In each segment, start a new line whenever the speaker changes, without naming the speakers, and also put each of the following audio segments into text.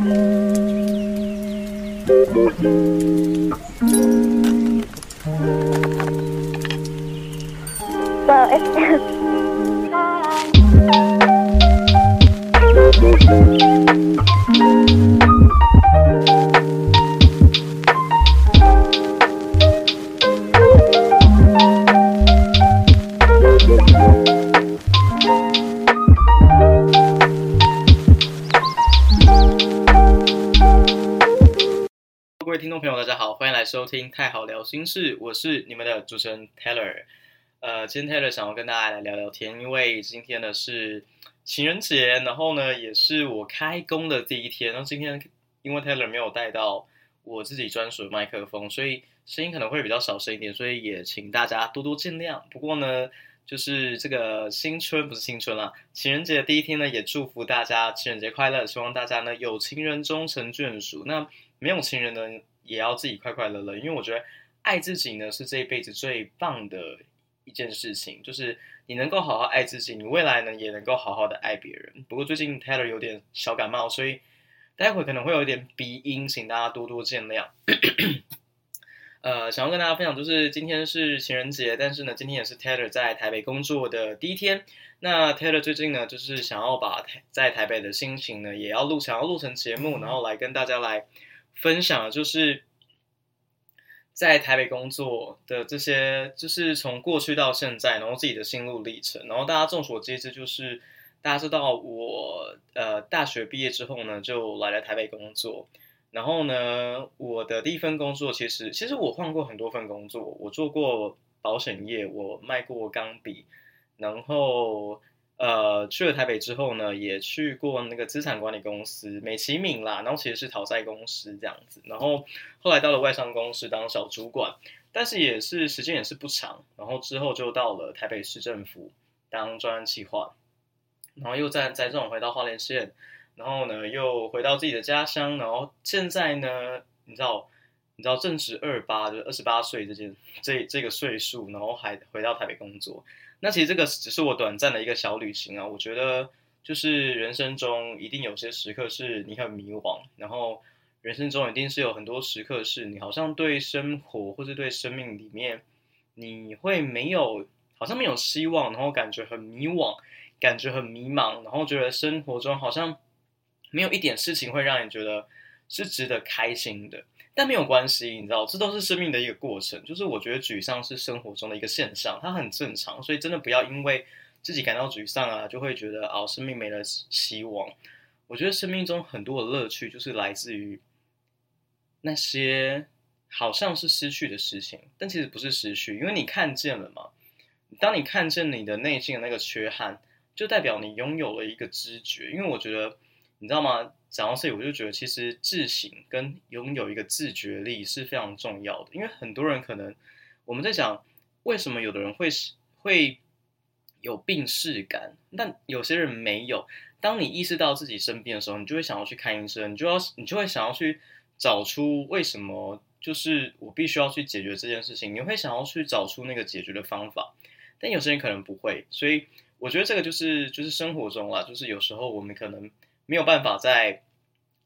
喂各位听众朋友，大家好，欢迎来收听《太好聊心事》，我是你们的主持人 Taylor。呃，今天 Taylor 想要跟大家来聊聊天，因为今天呢是情人节，然后呢也是我开工的第一天。然后今天因为 Taylor 没有带到我自己专属的麦克风，所以声音可能会比较小声一点，所以也请大家多多见谅。不过呢，就是这个新春不是新春啦，情人节的第一天呢，也祝福大家情人节快乐，希望大家呢有情人终成眷属。那没有情人呢，也要自己快快乐乐，因为我觉得爱自己呢是这一辈子最棒的一件事情，就是你能够好好爱自己，你未来呢也能够好好的爱别人。不过最近 Taylor 有点小感冒，所以待会可能会有一点鼻音，请大家多多见谅。呃，想要跟大家分享，就是今天是情人节，但是呢，今天也是 Taylor 在台北工作的第一天。那 Taylor 最近呢，就是想要把在台北的心情呢，也要录，想要录成节目，然后来跟大家来。分享就是在台北工作的这些，就是从过去到现在，然后自己的心路历程。然后大家众所皆知，就是大家知道我呃大学毕业之后呢，就来了台北工作。然后呢，我的第一份工作其实其实我换过很多份工作，我做过保险业，我卖过钢笔，然后。呃，去了台北之后呢，也去过那个资产管理公司美其名啦，然后其实是讨债公司这样子，然后后来到了外商公司当小主管，但是也是时间也是不长，然后之后就到了台北市政府当专案企划，然后又再再这种回到花莲县，然后呢又回到自己的家乡，然后现在呢，你知道你知道正值二八，就是二十八岁这件这这个岁数，然后还回到台北工作。那其实这个只是我短暂的一个小旅行啊，我觉得就是人生中一定有些时刻是你很迷惘，然后人生中一定是有很多时刻是你好像对生活或者对生命里面你会没有好像没有希望，然后感觉很迷惘，感觉很迷茫，然后觉得生活中好像没有一点事情会让你觉得是值得开心的。但没有关系，你知道，这都是生命的一个过程。就是我觉得沮丧是生活中的一个现象，它很正常。所以真的不要因为自己感到沮丧啊，就会觉得哦，生命没了希望。我觉得生命中很多的乐趣就是来自于那些好像是失去的事情，但其实不是失去，因为你看见了嘛。当你看见你的内心的那个缺憾，就代表你拥有了一个知觉。因为我觉得，你知道吗？讲到这里，我就觉得其实自省跟拥有一个自觉力是非常重要的。因为很多人可能我们在讲为什么有的人会会有病逝感，但有些人没有。当你意识到自己生病的时候，你就会想要去看医生，你就要你就会想要去找出为什么就是我必须要去解决这件事情，你会想要去找出那个解决的方法。但有些人可能不会，所以我觉得这个就是就是生活中啦，就是有时候我们可能。没有办法在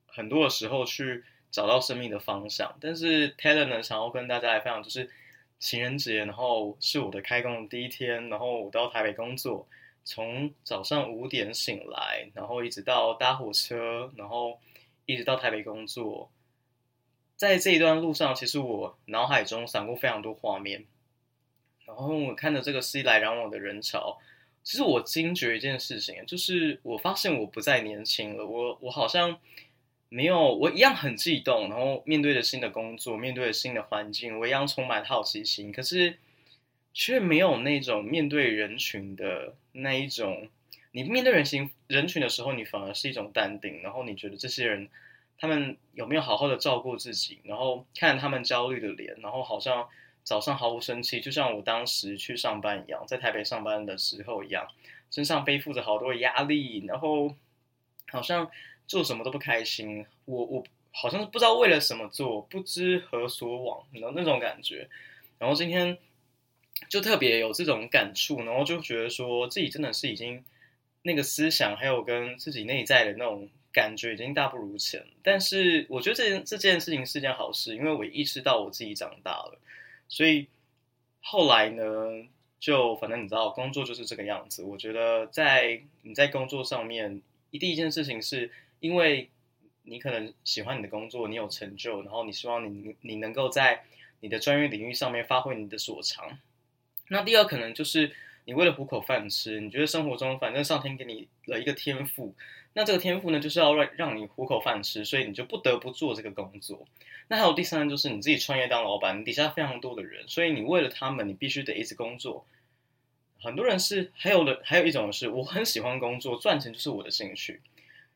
很多的时候去找到生命的方向，但是 Taylor 呢，想要跟大家来分享，就是情人节，然后是我的开工的第一天，然后我到台北工作，从早上五点醒来，然后一直到搭火车，然后一直到台北工作，在这一段路上，其实我脑海中闪过非常多画面，然后我看着这个熙来攘往的人潮。其实我惊觉一件事情，就是我发现我不再年轻了。我我好像没有，我一样很激动，然后面对着新的工作，面对着新的环境，我一样充满好奇心。可是却没有那种面对人群的那一种。你面对人群人群的时候，你反而是一种淡定。然后你觉得这些人他们有没有好好的照顾自己？然后看他们焦虑的脸，然后好像。早上毫无生气，就像我当时去上班一样，在台北上班的时候一样，身上背负着好多压力，然后好像做什么都不开心。我我好像是不知道为了什么做，不知何所往，然后那种感觉。然后今天就特别有这种感触，然后就觉得说自己真的是已经那个思想，还有跟自己内在的那种感觉已经大不如前。但是我觉得这件这件事情是件好事，因为我意识到我自己长大了，所以后来呢，就反正你知道，工作就是这个样子。我觉得在你在工作上面，第一件事情是因为你可能喜欢你的工作，你有成就，然后你希望你你能够在你的专业领域上面发挥你的所长。那第二可能就是你为了糊口饭吃，你觉得生活中反正上天给你了一个天赋，那这个天赋呢就是要让让你糊口饭吃，所以你就不得不做这个工作。那还有第三就是你自己创业当老板，底下非常多的人，所以你为了他们，你必须得一直工作。很多人是还有的，还有一种是我很喜欢工作，赚钱就是我的兴趣。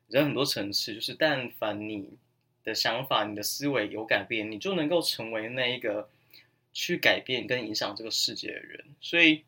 人很多层次，就是但凡你的想法、你的思维有改变，你就能够成为那一个。去改变跟影响这个世界的人，所以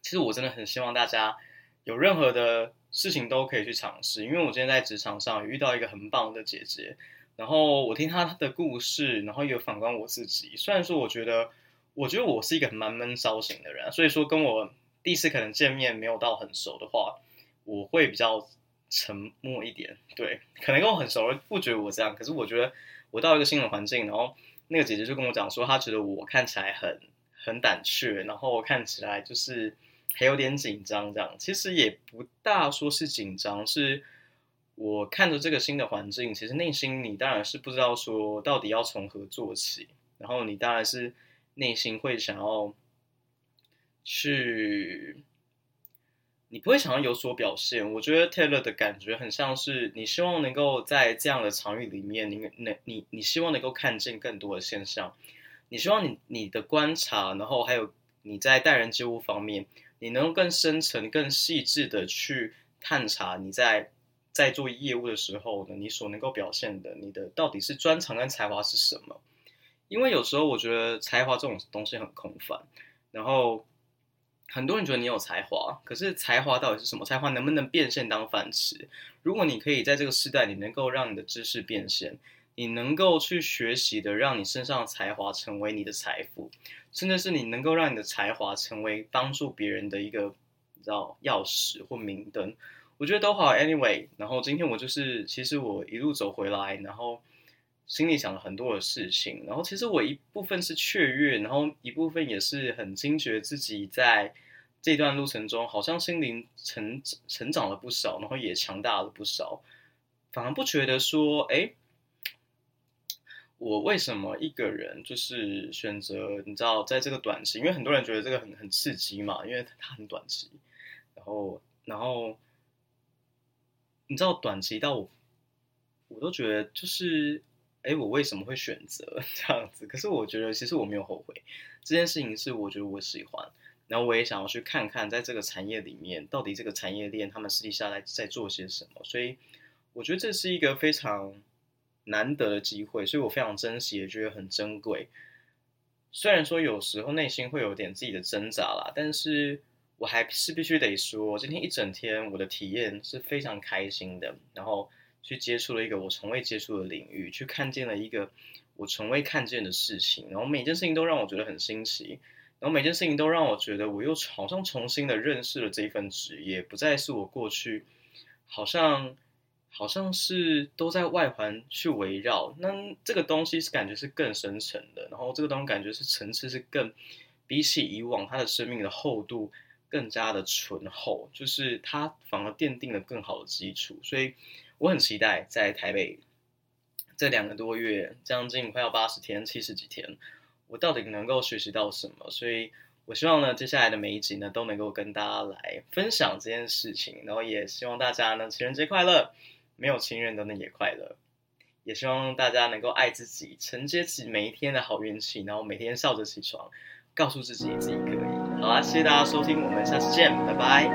其实我真的很希望大家有任何的事情都可以去尝试。因为我今天在职场上遇到一个很棒的姐姐，然后我听她的故事，然后也反观我自己。虽然说我觉得，我觉得我是一个蛮闷骚型的人，所以说跟我第一次可能见面没有到很熟的话，我会比较沉默一点。对，可能跟我很熟不觉得我这样，可是我觉得我到一个新的环境，然后。那个姐姐就跟我讲说，她觉得我看起来很很胆怯，然后看起来就是还有点紧张这样。其实也不大说是紧张，是我看着这个新的环境，其实内心你当然是不知道说到底要从何做起，然后你当然是内心会想要去。你不会想要有所表现，我觉得 Taylor 的感觉很像是你希望能够在这样的场域里面，你能你你希望能够看见更多的现象，你希望你你的观察，然后还有你在待人接物方面，你能够更深层、更细致的去探查你在在做业务的时候呢，你所能够表现的，你的到底是专长跟才华是什么？因为有时候我觉得才华这种东西很空泛，然后。很多人觉得你有才华，可是才华到底是什么？才华能不能变现当饭吃？如果你可以在这个时代，你能够让你的知识变现，你能够去学习的，让你身上的才华成为你的财富，甚至是你能够让你的才华成为帮助别人的一个，你知道钥匙或明灯，我觉得都好。Anyway，然后今天我就是，其实我一路走回来，然后。心里想了很多的事情，然后其实我一部分是雀跃，然后一部分也是很惊觉自己在这段路程中好像心灵成成长了不少，然后也强大了不少，反而不觉得说，哎，我为什么一个人就是选择，你知道，在这个短期，因为很多人觉得这个很很刺激嘛，因为它很短期，然后然后你知道短期到我我都觉得就是。哎，我为什么会选择 这样子？可是我觉得其实我没有后悔，这件事情是我觉得我喜欢，然后我也想要去看看，在这个产业里面，到底这个产业链他们私底下来在做些什么。所以我觉得这是一个非常难得的机会，所以我非常珍惜，也觉得很珍贵。虽然说有时候内心会有点自己的挣扎啦，但是我还是必须得说，今天一整天我的体验是非常开心的，然后。去接触了一个我从未接触的领域，去看见了一个我从未看见的事情，然后每件事情都让我觉得很新奇，然后每件事情都让我觉得我又好像重新的认识了这一份职业，不再是我过去好像好像是都在外环去围绕，那这个东西是感觉是更深沉的，然后这个东西感觉是层次是更比起以往它的生命的厚度更加的醇厚，就是它反而奠定了更好的基础，所以。我很期待在台北这两个多月，将近快要八十天、七十几天，我到底能够学习到什么？所以我希望呢，接下来的每一集呢，都能够跟大家来分享这件事情，然后也希望大家呢，情人节快乐，没有情人的那也快乐。也希望大家能够爱自己承接起每一天的好运气然后每天笑着起床告诉自己自己可以。好啦谢谢大家收听我们下次见拜拜。